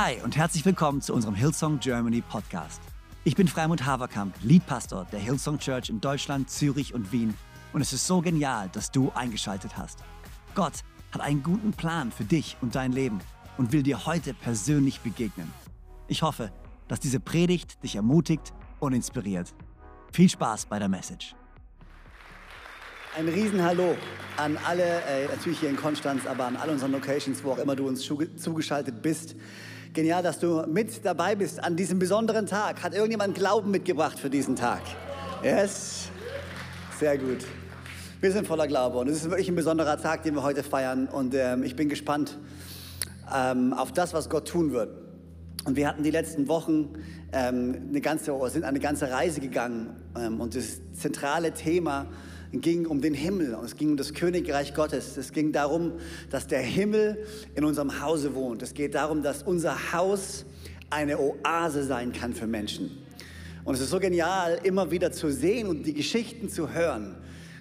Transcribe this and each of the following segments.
Hi und herzlich willkommen zu unserem Hillsong Germany Podcast. Ich bin Freimund Haverkamp, Leadpastor der Hillsong Church in Deutschland, Zürich und Wien und es ist so genial, dass du eingeschaltet hast. Gott hat einen guten Plan für dich und dein Leben und will dir heute persönlich begegnen. Ich hoffe, dass diese Predigt dich ermutigt und inspiriert. Viel Spaß bei der Message. Ein Riesenhallo an alle, äh, natürlich hier in Konstanz, aber an all unseren Locations, wo auch immer du uns zugeschaltet bist. Genial, dass du mit dabei bist an diesem besonderen Tag. Hat irgendjemand Glauben mitgebracht für diesen Tag? Yes? Sehr gut. Wir sind voller Glaube und es ist wirklich ein besonderer Tag, den wir heute feiern. Und ähm, ich bin gespannt ähm, auf das, was Gott tun wird. Und wir hatten die letzten Wochen ähm, eine ganze, sind eine ganze Reise gegangen ähm, und das zentrale Thema ging um den Himmel und es ging um das Königreich Gottes. Es ging darum, dass der Himmel in unserem Hause wohnt. Es geht darum, dass unser Haus eine Oase sein kann für Menschen. Und es ist so genial, immer wieder zu sehen und die Geschichten zu hören,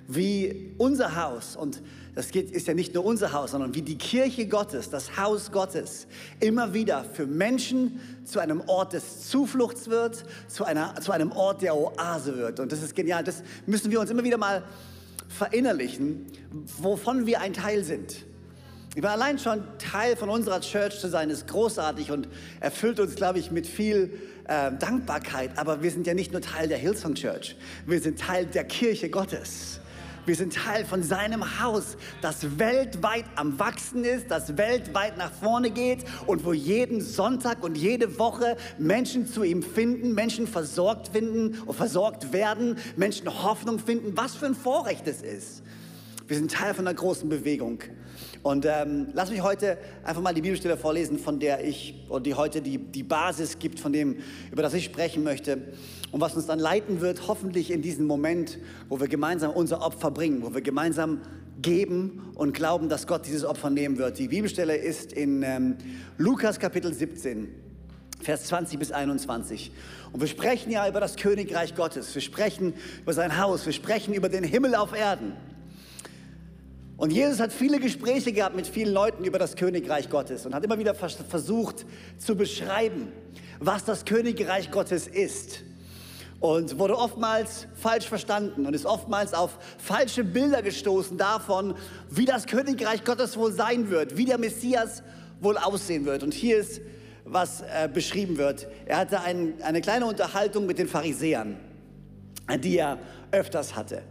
wie unser Haus und das geht, ist ja nicht nur unser Haus, sondern wie die Kirche Gottes, das Haus Gottes, immer wieder für Menschen zu einem Ort des Zufluchts wird, zu, einer, zu einem Ort der Oase wird. Und das ist genial. Das müssen wir uns immer wieder mal verinnerlichen, wovon wir ein Teil sind. War allein schon Teil von unserer Church zu sein, ist großartig und erfüllt uns, glaube ich, mit viel äh, Dankbarkeit. Aber wir sind ja nicht nur Teil der Hillsong Church, wir sind Teil der Kirche Gottes. Wir sind Teil von seinem Haus, das weltweit am Wachsen ist, das weltweit nach vorne geht und wo jeden Sonntag und jede Woche Menschen zu ihm finden, Menschen versorgt finden und versorgt werden, Menschen Hoffnung finden. Was für ein Vorrecht es ist. Wir sind Teil von einer großen Bewegung. Und ähm, lass mich heute einfach mal die Bibelstelle vorlesen, von der ich, oder die heute die, die Basis gibt, von dem, über das ich sprechen möchte und was uns dann leiten wird, hoffentlich in diesem Moment, wo wir gemeinsam unser Opfer bringen, wo wir gemeinsam geben und glauben, dass Gott dieses Opfer nehmen wird. Die Bibelstelle ist in ähm, Lukas Kapitel 17. Vers 20 bis 21. Und wir sprechen ja über das Königreich Gottes. Wir sprechen über sein Haus. Wir sprechen über den Himmel auf Erden. Und Jesus hat viele Gespräche gehabt mit vielen Leuten über das Königreich Gottes und hat immer wieder versucht zu beschreiben, was das Königreich Gottes ist und wurde oftmals falsch verstanden und ist oftmals auf falsche Bilder gestoßen davon, wie das Königreich Gottes wohl sein wird, wie der Messias wohl aussehen wird. Und hier ist, was äh, beschrieben wird. Er hatte ein, eine kleine Unterhaltung mit den Pharisäern, die er öfters hatte.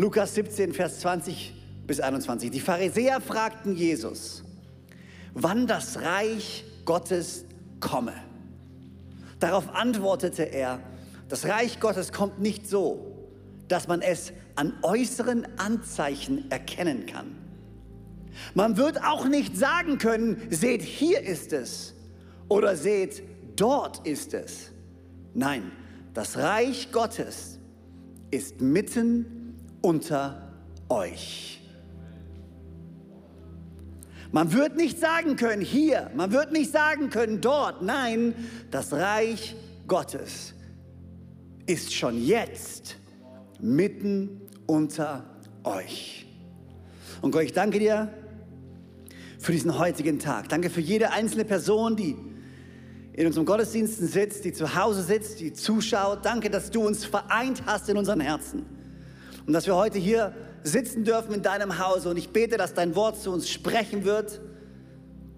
Lukas 17, Vers 20 bis 21. Die Pharisäer fragten Jesus, wann das Reich Gottes komme. Darauf antwortete er, das Reich Gottes kommt nicht so, dass man es an äußeren Anzeichen erkennen kann. Man wird auch nicht sagen können, seht, hier ist es oder seht, dort ist es. Nein, das Reich Gottes ist mitten unter euch. Man wird nicht sagen können, hier, man wird nicht sagen können, dort. Nein, das Reich Gottes ist schon jetzt mitten unter euch. Und Gott, ich danke dir für diesen heutigen Tag. Danke für jede einzelne Person, die in unserem Gottesdiensten sitzt, die zu Hause sitzt, die zuschaut. Danke, dass du uns vereint hast in unseren Herzen. Und dass wir heute hier sitzen dürfen in deinem Hause und ich bete, dass dein Wort zu uns sprechen wird,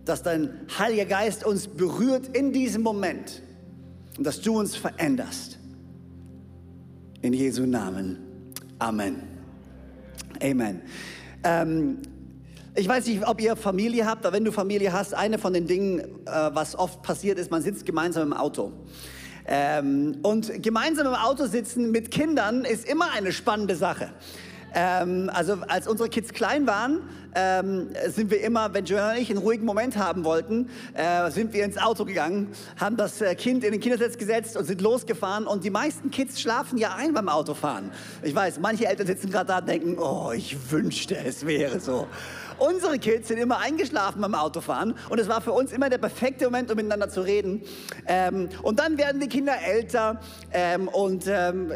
dass dein Heiliger Geist uns berührt in diesem Moment und dass du uns veränderst. In Jesu Namen. Amen. Amen. Ähm, ich weiß nicht, ob ihr Familie habt, aber wenn du Familie hast, eine von den Dingen, äh, was oft passiert ist, man sitzt gemeinsam im Auto. Ähm, und gemeinsam im Auto sitzen mit Kindern ist immer eine spannende Sache. Ähm, also als unsere Kids klein waren, ähm, sind wir immer, wenn Joanna und ich einen ruhigen Moment haben wollten, äh, sind wir ins Auto gegangen, haben das äh, Kind in den Kindersitz gesetzt und sind losgefahren. Und die meisten Kids schlafen ja ein beim Autofahren. Ich weiß, manche Eltern sitzen gerade da und denken, oh, ich wünschte, es wäre so. Unsere Kids sind immer eingeschlafen beim Autofahren und es war für uns immer der perfekte Moment, um miteinander zu reden. Ähm, und dann werden die Kinder älter ähm, und ähm,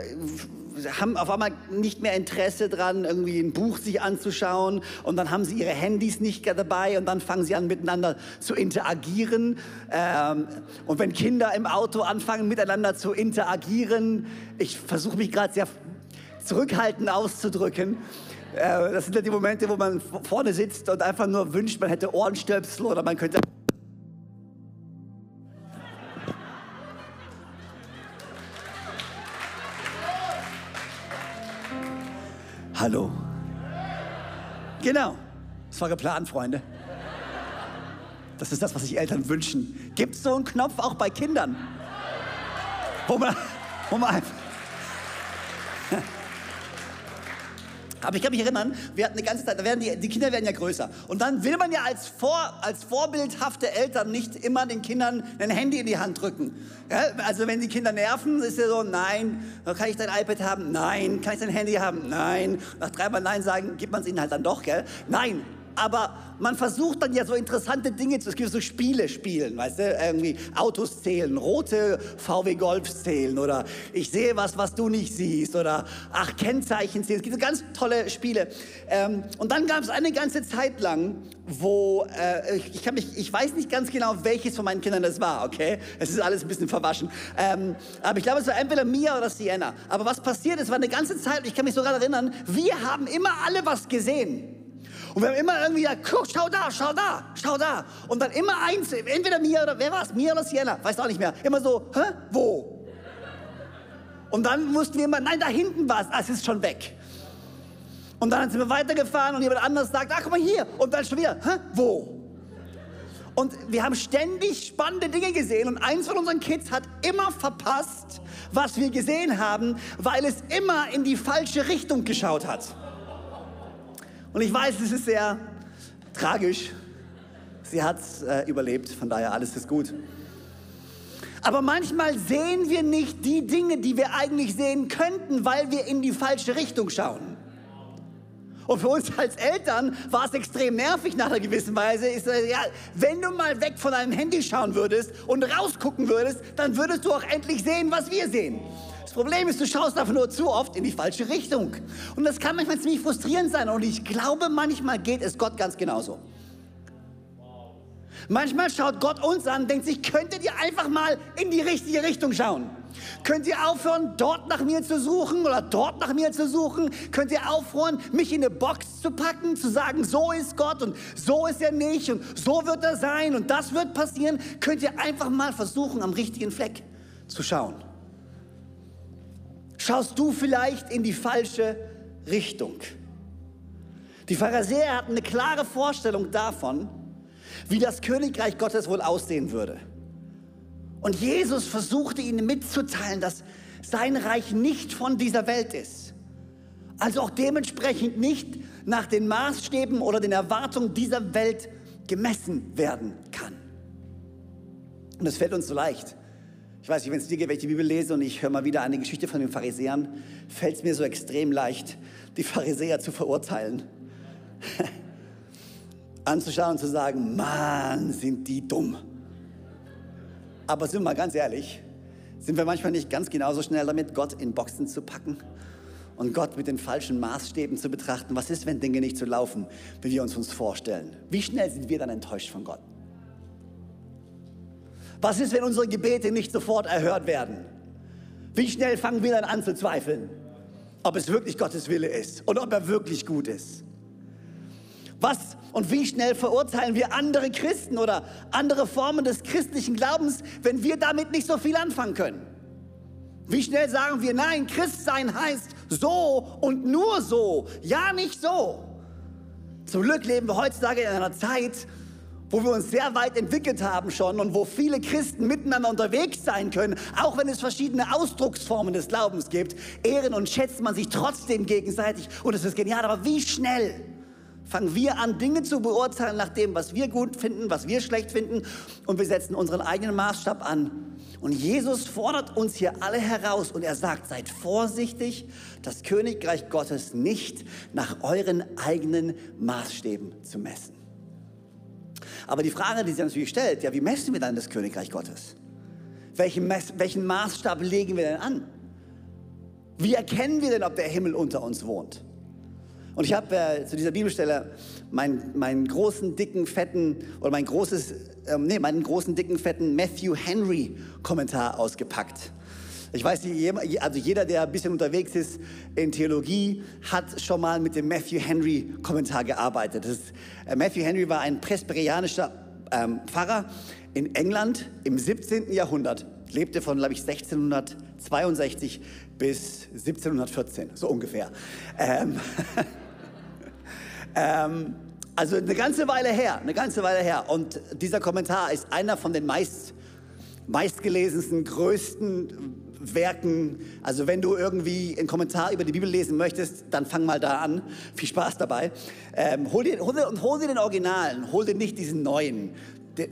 haben auf einmal nicht mehr Interesse dran, irgendwie ein Buch sich anzuschauen und dann haben sie ihre Handys nicht dabei und dann fangen sie an miteinander zu interagieren. Ähm, und wenn Kinder im Auto anfangen miteinander zu interagieren, ich versuche mich gerade sehr zurückhaltend auszudrücken. Äh, das sind ja die Momente, wo man vorne sitzt und einfach nur wünscht, man hätte Ohrenstöpsel oder man könnte Hallo. Genau. Das war geplant, Freunde. Das ist das, was sich Eltern wünschen. Gibt es so einen Knopf auch bei Kindern? Wo man, wo man einfach Aber ich kann mich erinnern, wir hatten eine ganze Zeit, da werden die, die Kinder werden ja größer. Und dann will man ja als, vor, als vorbildhafte Eltern nicht immer den Kindern ein Handy in die Hand drücken. Ja, also wenn die Kinder nerven, ist ja so, nein, kann ich dein iPad haben? Nein. Kann ich dein Handy haben? Nein. Nach dreimal Nein sagen, gibt man es ihnen halt dann doch, gell? Nein, aber man versucht dann ja so interessante Dinge zu, es gibt so Spiele spielen, weißt du, irgendwie Autos zählen, rote VW Golfs zählen oder ich sehe was, was du nicht siehst oder ach, Kennzeichen zählen. Es gibt so ganz tolle Spiele. Ähm, und dann gab es eine ganze Zeit lang, wo äh, ich, kann mich, ich weiß nicht ganz genau, welches von meinen Kindern das war, okay? Es ist alles ein bisschen verwaschen. Ähm, aber ich glaube, es war entweder Mia oder Sienna. Aber was passiert ist, war eine ganze Zeit, ich kann mich sogar erinnern, wir haben immer alle was gesehen. Und wir haben immer irgendwie gesagt, guck, schau da, schau da, schau da. Und dann immer eins, entweder mir oder, wer war es, mir oder Sienna, weiß auch nicht mehr. Immer so, hä, wo? Und dann mussten wir immer, nein, da hinten war es, ah, es ist schon weg. Und dann sind wir weitergefahren und jemand anderes sagt, ach, guck mal hier. Und dann schon wieder, hä, wo? Und wir haben ständig spannende Dinge gesehen und eins von unseren Kids hat immer verpasst, was wir gesehen haben, weil es immer in die falsche Richtung geschaut hat. Und ich weiß, es ist sehr tragisch. Sie hat es äh, überlebt, von daher alles ist gut. Aber manchmal sehen wir nicht die Dinge, die wir eigentlich sehen könnten, weil wir in die falsche Richtung schauen. Und für uns als Eltern war es extrem nervig nach einer gewissen Weise. Ist, äh, ja, wenn du mal weg von deinem Handy schauen würdest und rausgucken würdest, dann würdest du auch endlich sehen, was wir sehen. Problem ist, du schaust einfach nur zu oft in die falsche Richtung. Und das kann manchmal ziemlich frustrierend sein. Und ich glaube, manchmal geht es Gott ganz genauso. Manchmal schaut Gott uns an und denkt sich, könntet ihr einfach mal in die richtige Richtung schauen? Könnt ihr aufhören, dort nach mir zu suchen oder dort nach mir zu suchen? Könnt ihr aufhören, mich in eine Box zu packen, zu sagen, so ist Gott und so ist er nicht und so wird er sein und das wird passieren? Könnt ihr einfach mal versuchen, am richtigen Fleck zu schauen? Schaust du vielleicht in die falsche Richtung. Die Pharisäer hatten eine klare Vorstellung davon, wie das Königreich Gottes wohl aussehen würde. Und Jesus versuchte ihnen mitzuteilen, dass sein Reich nicht von dieser Welt ist. Also auch dementsprechend nicht nach den Maßstäben oder den Erwartungen dieser Welt gemessen werden kann. Und es fällt uns so leicht, ich weiß nicht, wenn es dir geht, wenn ich die Bibel lese und ich höre mal wieder eine Geschichte von den Pharisäern, fällt es mir so extrem leicht, die Pharisäer zu verurteilen. Anzuschauen und zu sagen, Mann, sind die dumm. Aber sind wir mal ganz ehrlich, sind wir manchmal nicht ganz genauso schnell damit, Gott in Boxen zu packen und Gott mit den falschen Maßstäben zu betrachten? Was ist, wenn Dinge nicht so laufen, wie wir uns uns vorstellen? Wie schnell sind wir dann enttäuscht von Gott? Was ist, wenn unsere Gebete nicht sofort erhört werden? Wie schnell fangen wir dann an zu zweifeln, ob es wirklich Gottes Wille ist und ob er wirklich gut ist? Was und wie schnell verurteilen wir andere Christen oder andere Formen des christlichen Glaubens, wenn wir damit nicht so viel anfangen können? Wie schnell sagen wir, nein, Christsein heißt so und nur so, ja nicht so. Zum Glück leben wir heutzutage in einer Zeit, wo wir uns sehr weit entwickelt haben schon und wo viele Christen miteinander unterwegs sein können, auch wenn es verschiedene Ausdrucksformen des Glaubens gibt, ehren und schätzt man sich trotzdem gegenseitig und es ist genial. Aber wie schnell fangen wir an, Dinge zu beurteilen nach dem, was wir gut finden, was wir schlecht finden und wir setzen unseren eigenen Maßstab an. Und Jesus fordert uns hier alle heraus und er sagt, seid vorsichtig, das Königreich Gottes nicht nach euren eigenen Maßstäben zu messen. Aber die Frage, die sich natürlich stellt, ja, wie messen wir dann das Königreich Gottes? Welchen, welchen Maßstab legen wir denn an? Wie erkennen wir denn, ob der Himmel unter uns wohnt? Und ich habe äh, zu dieser Bibelstelle meinen, meinen großen, dicken, fetten, oder mein großes, ähm, nee, meinen großen, dicken, fetten Matthew Henry Kommentar ausgepackt. Ich weiß nicht, also jeder, der ein bisschen unterwegs ist in Theologie, hat schon mal mit dem Matthew Henry Kommentar gearbeitet. Ist, äh, Matthew Henry war ein presbyterianischer ähm, Pfarrer in England im 17. Jahrhundert, lebte von, glaube ich, 1662 bis 1714, so ungefähr. Ähm, ähm, also eine ganze Weile her, eine ganze Weile her. Und dieser Kommentar ist einer von den meist, meistgelesensten, größten Werken. Also wenn du irgendwie einen Kommentar über die Bibel lesen möchtest, dann fang mal da an. Viel Spaß dabei. Ähm, hol, dir, hol, hol dir den Originalen, hol dir nicht diesen neuen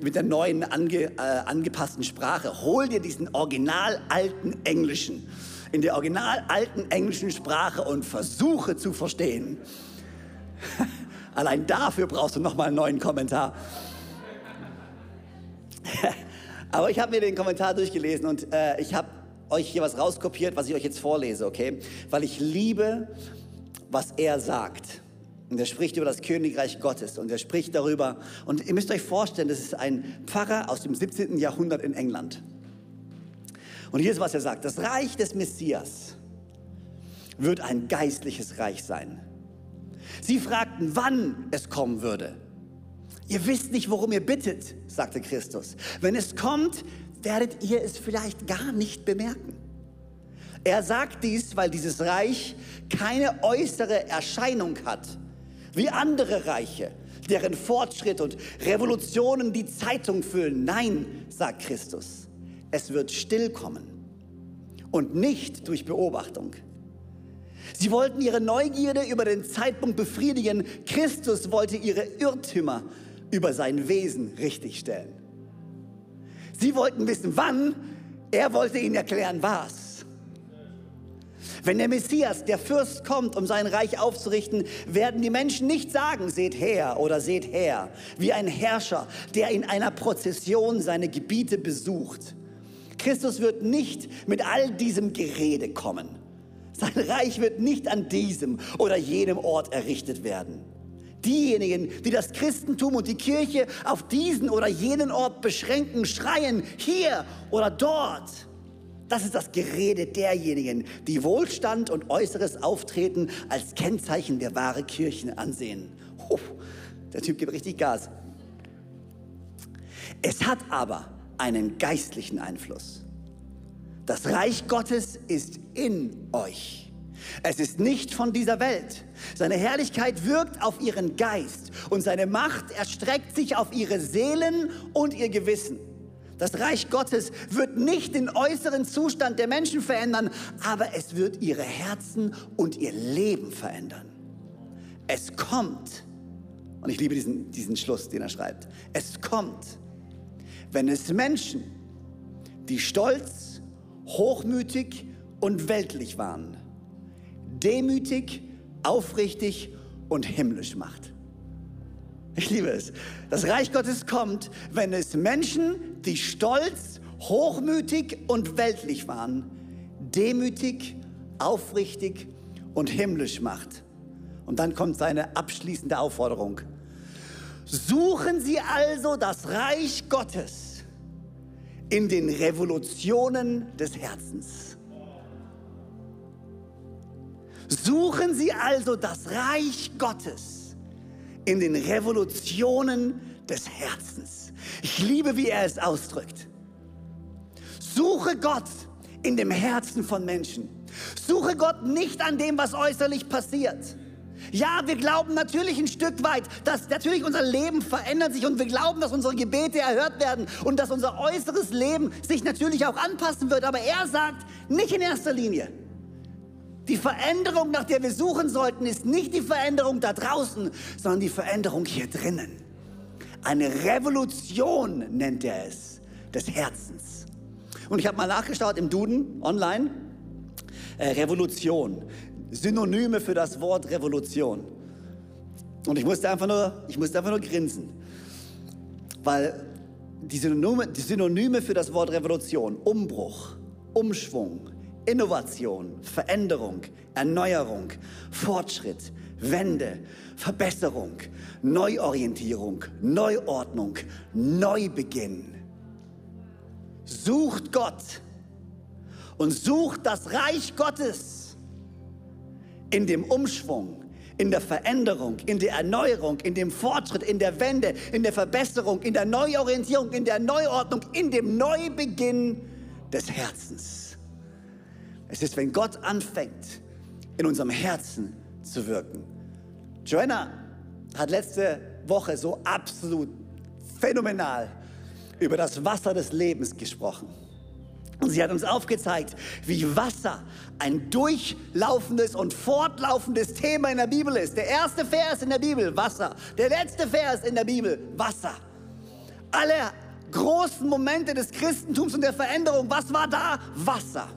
mit der neuen ange, äh, angepassten Sprache. Hol dir diesen original alten Englischen, in der original alten englischen Sprache und versuche zu verstehen. Allein dafür brauchst du nochmal einen neuen Kommentar. Aber ich habe mir den Kommentar durchgelesen und äh, ich habe euch hier was rauskopiert, was ich euch jetzt vorlese, okay? Weil ich liebe, was er sagt. Und er spricht über das Königreich Gottes und er spricht darüber. Und ihr müsst euch vorstellen, das ist ein Pfarrer aus dem 17. Jahrhundert in England. Und hier ist, was er sagt. Das Reich des Messias wird ein geistliches Reich sein. Sie fragten, wann es kommen würde. Ihr wisst nicht, worum ihr bittet, sagte Christus. Wenn es kommt, werdet ihr es vielleicht gar nicht bemerken. Er sagt dies, weil dieses Reich keine äußere Erscheinung hat wie andere Reiche, deren Fortschritt und Revolutionen die Zeitung füllen. Nein, sagt Christus, es wird stillkommen und nicht durch Beobachtung. Sie wollten ihre Neugierde über den Zeitpunkt befriedigen. Christus wollte ihre Irrtümer über sein Wesen richtigstellen. Sie wollten wissen, wann. Er wollte ihnen erklären, was. Wenn der Messias, der Fürst, kommt, um sein Reich aufzurichten, werden die Menschen nicht sagen, seht her oder seht her, wie ein Herrscher, der in einer Prozession seine Gebiete besucht. Christus wird nicht mit all diesem Gerede kommen. Sein Reich wird nicht an diesem oder jenem Ort errichtet werden. Diejenigen, die das Christentum und die Kirche auf diesen oder jenen Ort beschränken, schreien hier oder dort. Das ist das Gerede derjenigen, die Wohlstand und äußeres Auftreten als Kennzeichen der wahren Kirchen ansehen. Puh, der Typ gibt richtig Gas. Es hat aber einen geistlichen Einfluss. Das Reich Gottes ist in euch. Es ist nicht von dieser Welt. Seine Herrlichkeit wirkt auf ihren Geist und seine Macht erstreckt sich auf ihre Seelen und ihr Gewissen. Das Reich Gottes wird nicht den äußeren Zustand der Menschen verändern, aber es wird ihre Herzen und ihr Leben verändern. Es kommt, und ich liebe diesen, diesen Schluss, den er schreibt, es kommt, wenn es Menschen, die stolz, hochmütig und weltlich waren, demütig, aufrichtig und himmlisch macht. Ich liebe es. Das Reich Gottes kommt, wenn es Menschen, die stolz, hochmütig und weltlich waren, demütig, aufrichtig und himmlisch macht. Und dann kommt seine abschließende Aufforderung. Suchen Sie also das Reich Gottes in den Revolutionen des Herzens. Suchen Sie also das Reich Gottes in den Revolutionen des Herzens. Ich liebe, wie er es ausdrückt. Suche Gott in dem Herzen von Menschen. Suche Gott nicht an dem, was äußerlich passiert. Ja, wir glauben natürlich ein Stück weit, dass natürlich unser Leben verändert sich und wir glauben, dass unsere Gebete erhört werden und dass unser äußeres Leben sich natürlich auch anpassen wird. Aber er sagt, nicht in erster Linie. Die Veränderung, nach der wir suchen sollten, ist nicht die Veränderung da draußen, sondern die Veränderung hier drinnen. Eine Revolution nennt er es, des Herzens. Und ich habe mal nachgeschaut im Duden online. Äh, Revolution. Synonyme für das Wort Revolution. Und ich musste einfach nur, ich musste einfach nur grinsen. Weil die Synonyme, die Synonyme für das Wort Revolution, Umbruch, Umschwung, Innovation, Veränderung, Erneuerung, Fortschritt, Wende, Verbesserung, Neuorientierung, Neuordnung, Neubeginn. Sucht Gott und sucht das Reich Gottes in dem Umschwung, in der Veränderung, in der Erneuerung, in dem Fortschritt, in der Wende, in der Verbesserung, in der Neuorientierung, in der Neuordnung, in dem Neubeginn des Herzens. Es ist, wenn Gott anfängt, in unserem Herzen zu wirken. Joanna hat letzte Woche so absolut phänomenal über das Wasser des Lebens gesprochen. Und sie hat uns aufgezeigt, wie Wasser ein durchlaufendes und fortlaufendes Thema in der Bibel ist. Der erste Vers in der Bibel, Wasser. Der letzte Vers in der Bibel, Wasser. Alle großen Momente des Christentums und der Veränderung, was war da? Wasser.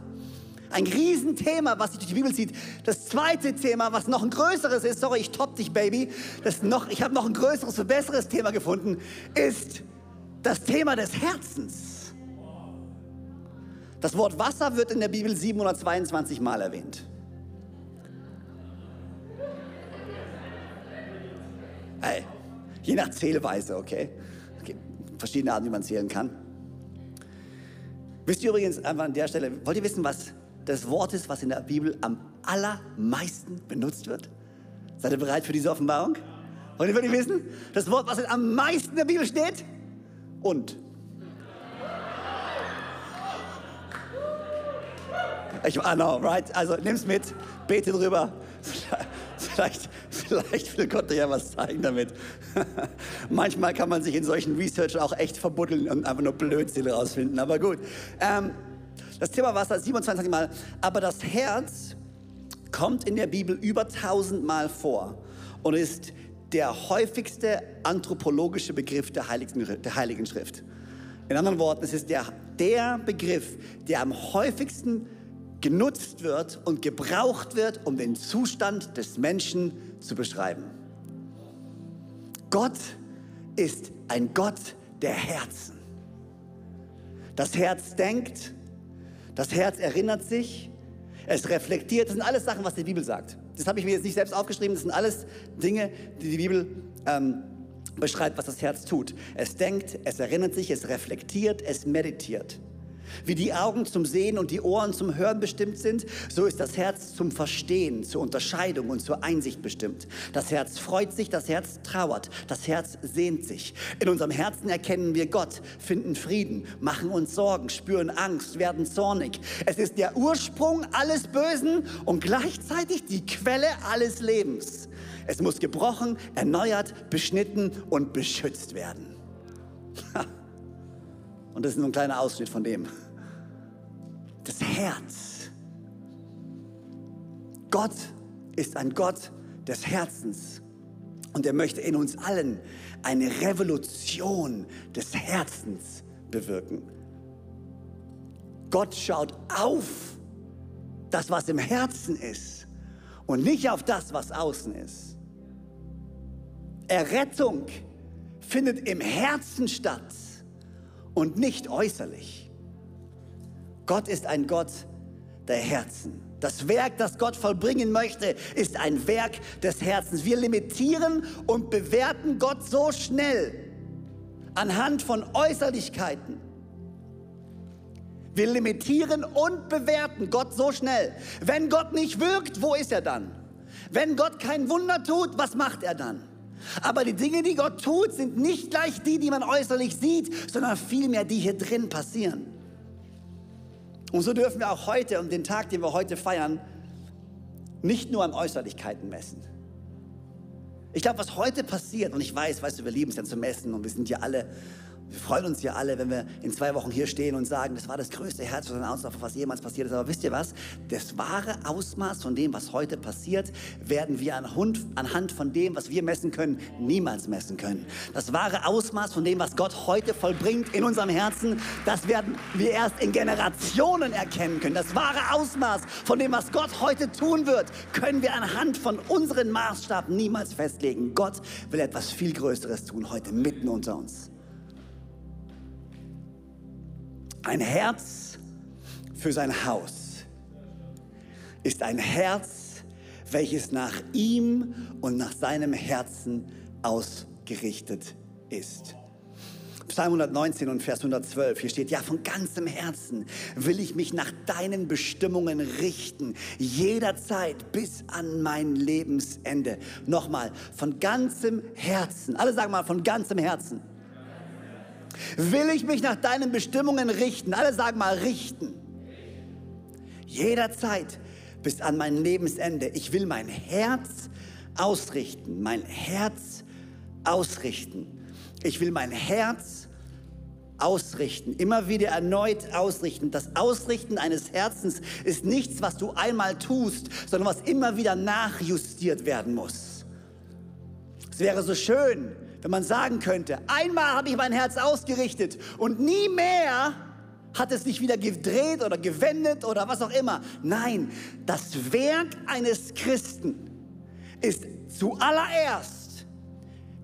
Ein Riesenthema, was sich durch die Bibel zieht. Das zweite Thema, was noch ein größeres ist, sorry, ich top dich, Baby, das noch, ich habe noch ein größeres und besseres Thema gefunden, ist das Thema des Herzens. Das Wort Wasser wird in der Bibel 722 Mal erwähnt. Hey, je nach Zählweise, okay? okay? Verschiedene Arten, wie man zählen kann. Wisst ihr übrigens einfach an der Stelle, wollt ihr wissen, was das Wort ist, was in der Bibel am allermeisten benutzt wird? Seid ihr bereit für diese Offenbarung? Wollt ihr wirklich wissen? Das Wort, was am meisten in der Bibel steht? Und. Ich, I know, right? Also nimm's mit, bete drüber. Vielleicht, vielleicht will Gott dir ja was zeigen damit. Manchmal kann man sich in solchen Research auch echt verbuddeln und einfach nur Blödsinn rausfinden. Aber gut. Ähm, das Thema Wasser 27 Mal. Aber das Herz kommt in der Bibel über 1000 Mal vor und ist der häufigste anthropologische Begriff der Heiligen, der Heiligen Schrift. In anderen Worten, es ist der, der Begriff, der am häufigsten genutzt wird und gebraucht wird, um den Zustand des Menschen zu beschreiben. Gott ist ein Gott der Herzen. Das Herz denkt, das Herz erinnert sich, es reflektiert. Das sind alles Sachen, was die Bibel sagt. Das habe ich mir jetzt nicht selbst aufgeschrieben. Das sind alles Dinge, die die Bibel ähm, beschreibt, was das Herz tut. Es denkt, es erinnert sich, es reflektiert, es meditiert. Wie die Augen zum Sehen und die Ohren zum Hören bestimmt sind, so ist das Herz zum Verstehen, zur Unterscheidung und zur Einsicht bestimmt. Das Herz freut sich, das Herz trauert, das Herz sehnt sich. In unserem Herzen erkennen wir Gott, finden Frieden, machen uns Sorgen, spüren Angst, werden zornig. Es ist der Ursprung alles Bösen und gleichzeitig die Quelle alles Lebens. Es muss gebrochen, erneuert, beschnitten und beschützt werden. Und das ist nur ein kleiner Ausschnitt von dem. Das Herz. Gott ist ein Gott des Herzens. Und er möchte in uns allen eine Revolution des Herzens bewirken. Gott schaut auf das, was im Herzen ist und nicht auf das, was außen ist. Errettung findet im Herzen statt und nicht äußerlich. Gott ist ein Gott der Herzen. Das Werk, das Gott vollbringen möchte, ist ein Werk des Herzens. Wir limitieren und bewerten Gott so schnell anhand von Äußerlichkeiten. Wir limitieren und bewerten Gott so schnell. Wenn Gott nicht wirkt, wo ist er dann? Wenn Gott kein Wunder tut, was macht er dann? Aber die Dinge, die Gott tut, sind nicht gleich die, die man äußerlich sieht, sondern vielmehr die hier drin passieren. Und so dürfen wir auch heute und den Tag, den wir heute feiern, nicht nur an Äußerlichkeiten messen. Ich glaube, was heute passiert, und ich weiß, weißt du, wir lieben es ja zu messen und wir sind ja alle wir freuen uns ja alle, wenn wir in zwei Wochen hier stehen und sagen, das war das größte Herz und Auslauf, was jemals passiert ist. Aber wisst ihr was? Das wahre Ausmaß von dem, was heute passiert, werden wir anhand von dem, was wir messen können, niemals messen können. Das wahre Ausmaß von dem, was Gott heute vollbringt in unserem Herzen, das werden wir erst in Generationen erkennen können. Das wahre Ausmaß von dem, was Gott heute tun wird, können wir anhand von unseren Maßstab niemals festlegen. Gott will etwas viel Größeres tun heute mitten unter uns. Ein Herz für sein Haus. ist ein Herz, welches nach ihm und nach seinem Herzen ausgerichtet ist. Psalm 119 und Vers 112, hier steht, ja, von ganzem Herzen will ich mich nach deinen Bestimmungen richten, jederzeit bis an mein Lebensende. Nochmal, von ganzem Herzen, alle sagen mal, von ganzem Herzen. Will ich mich nach deinen Bestimmungen richten, alle sagen mal, richten. Jederzeit bis an mein Lebensende. Ich will mein Herz ausrichten, mein Herz ausrichten. Ich will mein Herz ausrichten, immer wieder erneut ausrichten. Das Ausrichten eines Herzens ist nichts, was du einmal tust, sondern was immer wieder nachjustiert werden muss. Es wäre so schön, wenn man sagen könnte, einmal habe ich mein Herz ausgerichtet und nie mehr hat es sich wieder gedreht oder gewendet oder was auch immer. Nein, das Werk eines Christen ist zuallererst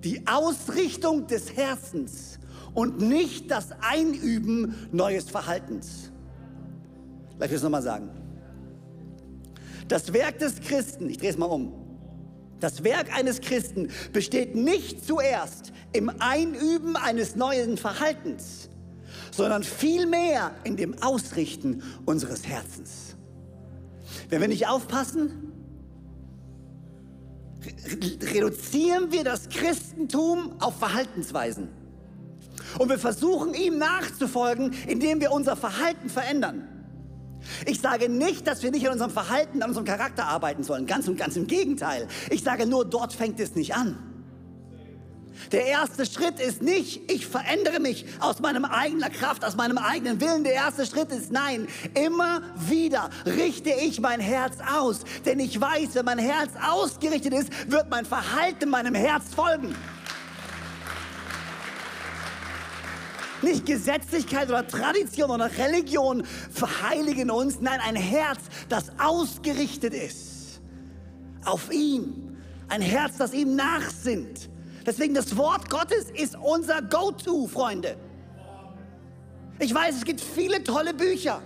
die Ausrichtung des Herzens und nicht das Einüben neues Verhaltens. Lass ich es nochmal sagen. Das Werk des Christen, ich drehe es mal um, das Werk eines Christen besteht nicht zuerst im Einüben eines neuen Verhaltens, sondern vielmehr in dem Ausrichten unseres Herzens. Wenn wir nicht aufpassen, reduzieren wir das Christentum auf Verhaltensweisen. Und wir versuchen ihm nachzufolgen, indem wir unser Verhalten verändern. Ich sage nicht, dass wir nicht an unserem Verhalten, an unserem Charakter arbeiten sollen. Ganz und ganz im Gegenteil. Ich sage nur, dort fängt es nicht an. Der erste Schritt ist nicht, ich verändere mich aus meinem eigenen Kraft, aus meinem eigenen Willen. Der erste Schritt ist nein, immer wieder richte ich mein Herz aus. Denn ich weiß, wenn mein Herz ausgerichtet ist, wird mein Verhalten meinem Herz folgen. Nicht Gesetzlichkeit oder Tradition oder Religion verheiligen uns. Nein, ein Herz, das ausgerichtet ist auf ihn. Ein Herz, das ihm nachsinnt. Deswegen das Wort Gottes ist unser Go-To, Freunde. Ich weiß, es gibt viele tolle Bücher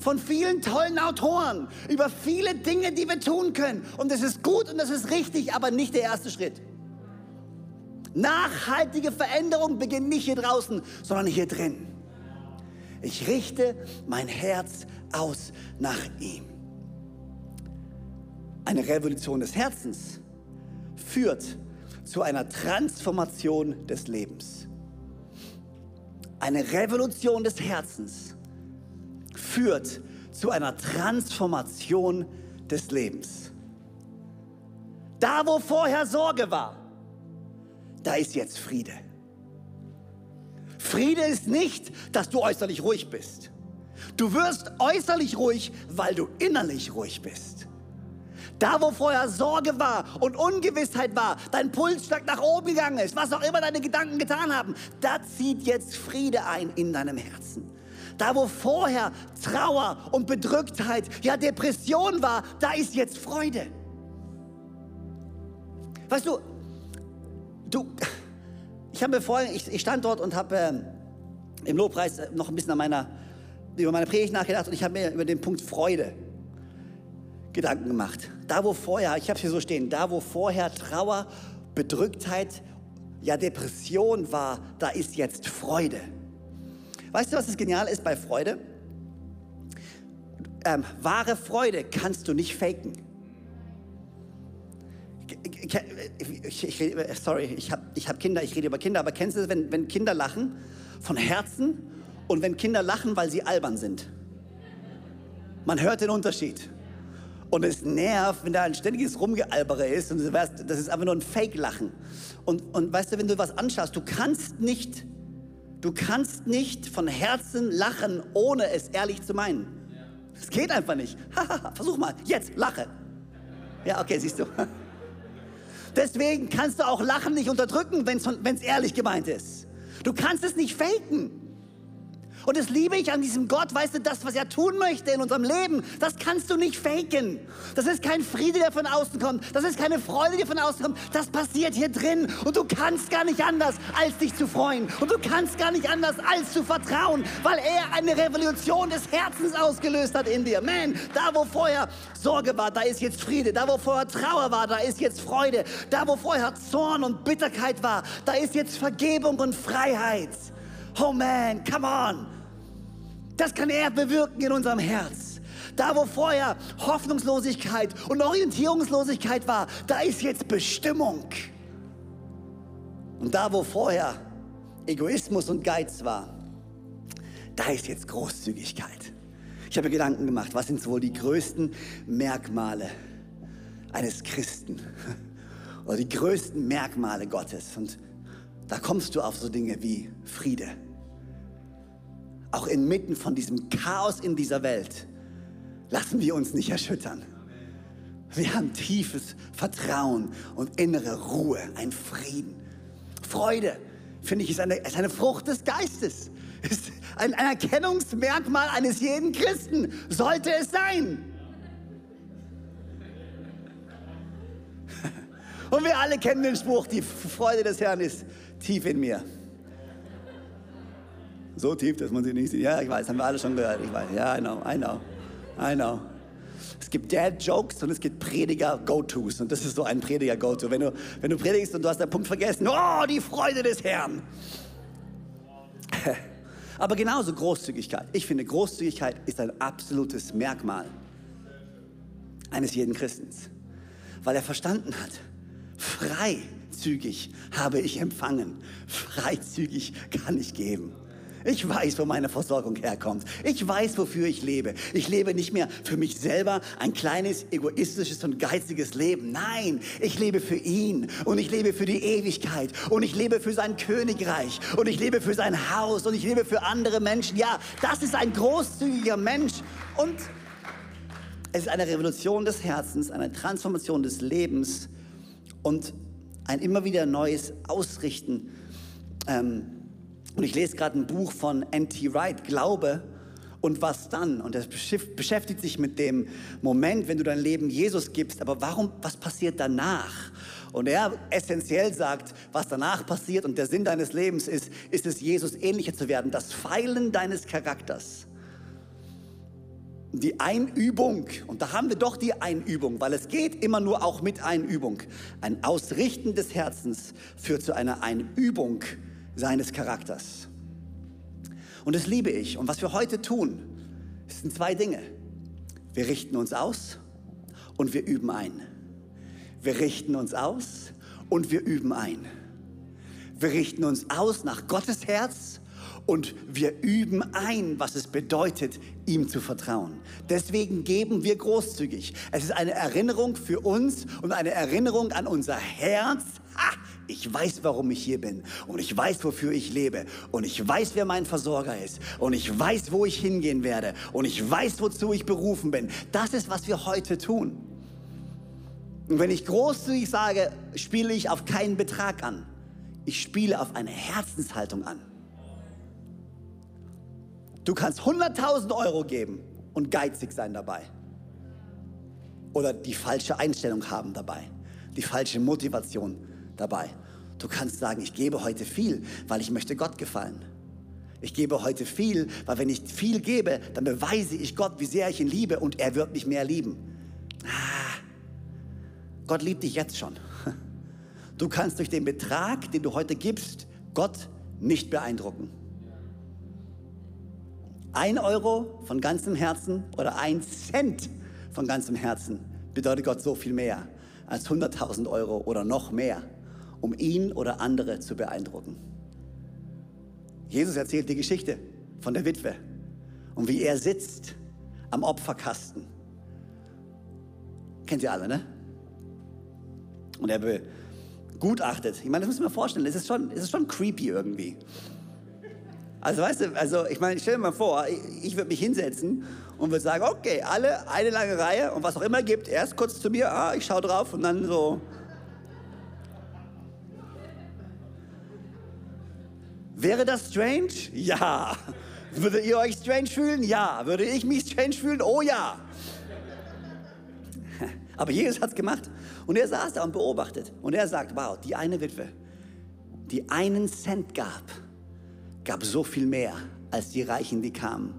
von vielen tollen Autoren über viele Dinge, die wir tun können. Und das ist gut und das ist richtig, aber nicht der erste Schritt. Nachhaltige Veränderung beginnt nicht hier draußen, sondern hier drin. Ich richte mein Herz aus nach ihm. Eine Revolution des Herzens führt zu einer Transformation des Lebens. Eine Revolution des Herzens führt zu einer Transformation des Lebens. Da, wo vorher Sorge war, da ist jetzt Friede. Friede ist nicht, dass du äußerlich ruhig bist. Du wirst äußerlich ruhig, weil du innerlich ruhig bist. Da, wo vorher Sorge war und Ungewissheit war, dein Puls stark nach oben gegangen ist, was auch immer deine Gedanken getan haben, da zieht jetzt Friede ein in deinem Herzen. Da, wo vorher Trauer und Bedrücktheit, ja Depression war, da ist jetzt Freude. Weißt du, Du, ich habe mir vorhin, ich, ich, stand dort und habe äh, im Lobpreis noch ein bisschen meiner, über meine Predigt nachgedacht und ich habe mir über den Punkt Freude Gedanken gemacht. Da, wo vorher, ich habe es hier so stehen, da, wo vorher Trauer, Bedrücktheit, ja Depression war, da ist jetzt Freude. Weißt du, was das genial ist bei Freude? Ähm, wahre Freude kannst du nicht faken ich, ich, sorry, ich habe ich hab Kinder, ich rede über Kinder, aber kennst du es, wenn, wenn Kinder lachen von Herzen und wenn Kinder lachen, weil sie albern sind? Man hört den Unterschied. Und es nervt, wenn da ein ständiges Rumgealbere ist und du weißt, das ist einfach nur ein Fake-Lachen. Und, und weißt du, wenn du was anschaust, du kannst nicht, du kannst nicht von Herzen lachen, ohne es ehrlich zu meinen. Es geht einfach nicht. Versuch mal, jetzt, lache. Ja, okay, siehst du. Deswegen kannst du auch Lachen nicht unterdrücken, wenn es ehrlich gemeint ist. Du kannst es nicht faken. Und das liebe ich an diesem Gott, weißt du, das, was er tun möchte in unserem Leben, das kannst du nicht faken. Das ist kein Friede, der von außen kommt. Das ist keine Freude, die von außen kommt. Das passiert hier drin. Und du kannst gar nicht anders, als dich zu freuen. Und du kannst gar nicht anders, als zu vertrauen, weil er eine Revolution des Herzens ausgelöst hat in dir. Man, da wo vorher Sorge war, da ist jetzt Friede. Da wo vorher Trauer war, da ist jetzt Freude. Da wo vorher Zorn und Bitterkeit war, da ist jetzt Vergebung und Freiheit. Oh man, come on. Das kann er bewirken in unserem Herz. Da, wo vorher Hoffnungslosigkeit und Orientierungslosigkeit war, da ist jetzt Bestimmung. Und da, wo vorher Egoismus und Geiz war, da ist jetzt Großzügigkeit. Ich habe mir Gedanken gemacht, was sind wohl die größten Merkmale eines Christen oder die größten Merkmale Gottes. Und da kommst du auf so Dinge wie Friede, auch inmitten von diesem Chaos in dieser Welt, lassen wir uns nicht erschüttern. Wir haben tiefes Vertrauen und innere Ruhe, ein Frieden. Freude, finde ich, ist eine, ist eine Frucht des Geistes. Ist ein, ein Erkennungsmerkmal eines jeden Christen. Sollte es sein. Und wir alle kennen den Spruch, die Freude des Herrn ist tief in mir. So tief, dass man sie nicht sieht. Ja, ich weiß, haben wir alle schon gehört. Ich weiß. Ja, I know, I know, I know. Es gibt Dad-Jokes und es gibt Prediger-Go-Tos. Und das ist so ein Prediger-Go-To. Wenn du, wenn du predigst und du hast den Punkt vergessen, oh, die Freude des Herrn. Aber genauso Großzügigkeit. Ich finde, Großzügigkeit ist ein absolutes Merkmal eines jeden Christens. Weil er verstanden hat, freizügig habe ich empfangen, freizügig kann ich geben. Ich weiß, wo meine Versorgung herkommt. Ich weiß, wofür ich lebe. Ich lebe nicht mehr für mich selber ein kleines, egoistisches und geiziges Leben. Nein, ich lebe für ihn und ich lebe für die Ewigkeit und ich lebe für sein Königreich und ich lebe für sein Haus und ich lebe für andere Menschen. Ja, das ist ein großzügiger Mensch und es ist eine Revolution des Herzens, eine Transformation des Lebens und ein immer wieder neues Ausrichten. Ähm, und ich lese gerade ein Buch von N.T. Wright, Glaube und was dann? Und er beschäftigt sich mit dem Moment, wenn du dein Leben Jesus gibst, aber warum, was passiert danach? Und er essentiell sagt, was danach passiert und der Sinn deines Lebens ist, ist es, Jesus ähnlicher zu werden, das Feilen deines Charakters. Die Einübung, und da haben wir doch die Einübung, weil es geht immer nur auch mit Einübung. Ein Ausrichten des Herzens führt zu einer Einübung seines Charakters. Und das liebe ich. Und was wir heute tun, sind zwei Dinge. Wir richten uns aus und wir üben ein. Wir richten uns aus und wir üben ein. Wir richten uns aus nach Gottes Herz und wir üben ein, was es bedeutet, ihm zu vertrauen. Deswegen geben wir großzügig. Es ist eine Erinnerung für uns und eine Erinnerung an unser Herz. Ha! Ich weiß, warum ich hier bin und ich weiß, wofür ich lebe und ich weiß, wer mein Versorger ist und ich weiß, wo ich hingehen werde und ich weiß, wozu ich berufen bin. Das ist, was wir heute tun. Und wenn ich großzügig sage, spiele ich auf keinen Betrag an. Ich spiele auf eine Herzenshaltung an. Du kannst 100.000 Euro geben und geizig sein dabei. Oder die falsche Einstellung haben dabei. Die falsche Motivation dabei. Du kannst sagen, ich gebe heute viel, weil ich möchte Gott gefallen. Ich gebe heute viel, weil wenn ich viel gebe, dann beweise ich Gott, wie sehr ich ihn liebe und er wird mich mehr lieben. Ah, Gott liebt dich jetzt schon. Du kannst durch den Betrag, den du heute gibst, Gott nicht beeindrucken. Ein Euro von ganzem Herzen oder ein Cent von ganzem Herzen bedeutet Gott so viel mehr als 100.000 Euro oder noch mehr, um ihn oder andere zu beeindrucken. Jesus erzählt die Geschichte von der Witwe und wie er sitzt am Opferkasten. Kennt ihr alle, ne? Und er begutachtet. Ich meine, das muss man vorstellen, es ist schon, es ist schon creepy irgendwie. Also weißt du, also ich meine, stell dir mal vor, ich, ich würde mich hinsetzen und würde sagen, okay, alle eine lange Reihe und was auch immer gibt, erst kurz zu mir, ah, ich schaue drauf und dann so. Wäre das strange? Ja. Würdet ihr euch strange fühlen? Ja. Würde ich mich strange fühlen? Oh ja. Aber Jesus hat es gemacht. Und er saß da und beobachtet. Und er sagt, wow, die eine Witwe, die einen Cent gab, gab so viel mehr als die Reichen, die kamen.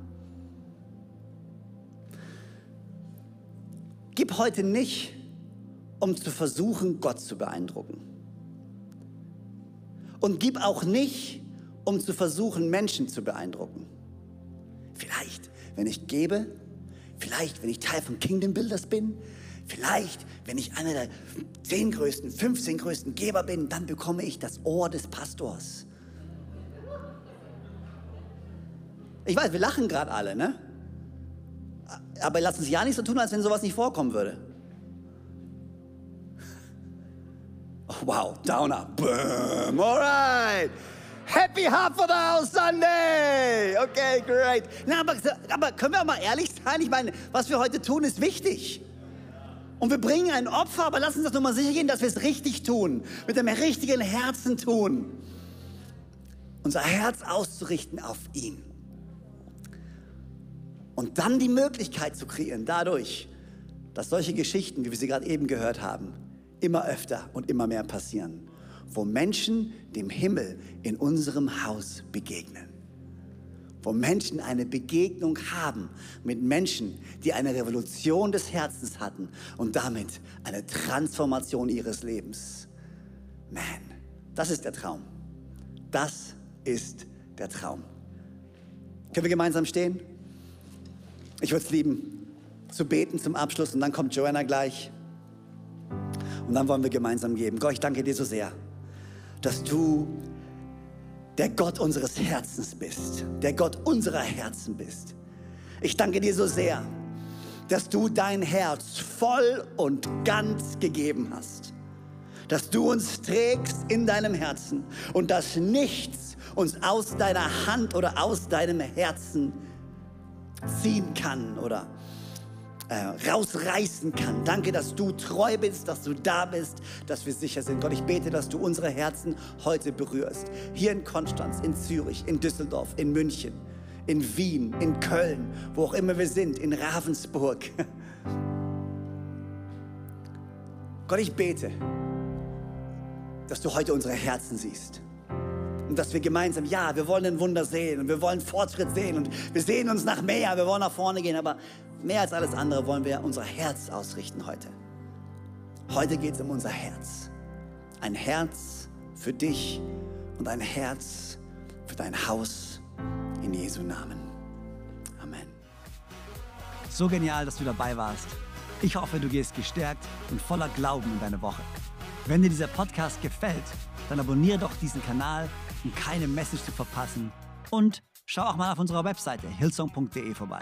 Gib heute nicht, um zu versuchen, Gott zu beeindrucken. Und gib auch nicht, um zu versuchen, Menschen zu beeindrucken. Vielleicht, wenn ich gebe, vielleicht, wenn ich Teil von Kingdom Builders bin, vielleicht, wenn ich einer der zehn größten, 15 größten Geber bin, dann bekomme ich das Ohr des Pastors. Ich weiß, wir lachen gerade alle, ne? Aber lass uns ja nicht so tun, als wenn sowas nicht vorkommen würde. Oh, wow, Downer. Boom. Alright. Happy Half of the House Sunday. Okay, great. Na, aber, aber können wir auch mal ehrlich sein? Ich meine, was wir heute tun, ist wichtig. Und wir bringen ein Opfer, aber lass uns das nochmal sicher gehen, dass wir es richtig tun. Mit dem richtigen Herzen tun. Unser Herz auszurichten auf ihn. Und dann die Möglichkeit zu kreieren, dadurch, dass solche Geschichten, wie wir sie gerade eben gehört haben, immer öfter und immer mehr passieren, wo Menschen dem Himmel in unserem Haus begegnen. Wo Menschen eine Begegnung haben mit Menschen, die eine Revolution des Herzens hatten und damit eine Transformation ihres Lebens. Man, das ist der Traum. Das ist der Traum. Können wir gemeinsam stehen? Ich würde es lieben, zu beten zum Abschluss und dann kommt Joanna gleich. Und dann wollen wir gemeinsam geben. Gott, ich danke dir so sehr, dass du der Gott unseres Herzens bist, der Gott unserer Herzen bist. Ich danke dir so sehr, dass du dein Herz voll und ganz gegeben hast, dass du uns trägst in deinem Herzen und dass nichts uns aus deiner Hand oder aus deinem Herzen ziehen kann oder äh, rausreißen kann. Danke, dass du treu bist, dass du da bist, dass wir sicher sind. Gott, ich bete, dass du unsere Herzen heute berührst. Hier in Konstanz, in Zürich, in Düsseldorf, in München, in Wien, in Köln, wo auch immer wir sind, in Ravensburg. Gott, ich bete, dass du heute unsere Herzen siehst und dass wir gemeinsam, ja, wir wollen ein Wunder sehen und wir wollen Fortschritt sehen und wir sehen uns nach mehr, wir wollen nach vorne gehen, aber mehr als alles andere wollen wir unser Herz ausrichten heute. Heute geht es um unser Herz. Ein Herz für dich und ein Herz für dein Haus in Jesu Namen. Amen. So genial, dass du dabei warst. Ich hoffe, du gehst gestärkt und voller Glauben in deine Woche. Wenn dir dieser Podcast gefällt, dann abonniere doch diesen Kanal um keine Message zu verpassen. Und schau auch mal auf unserer Webseite hillsong.de vorbei.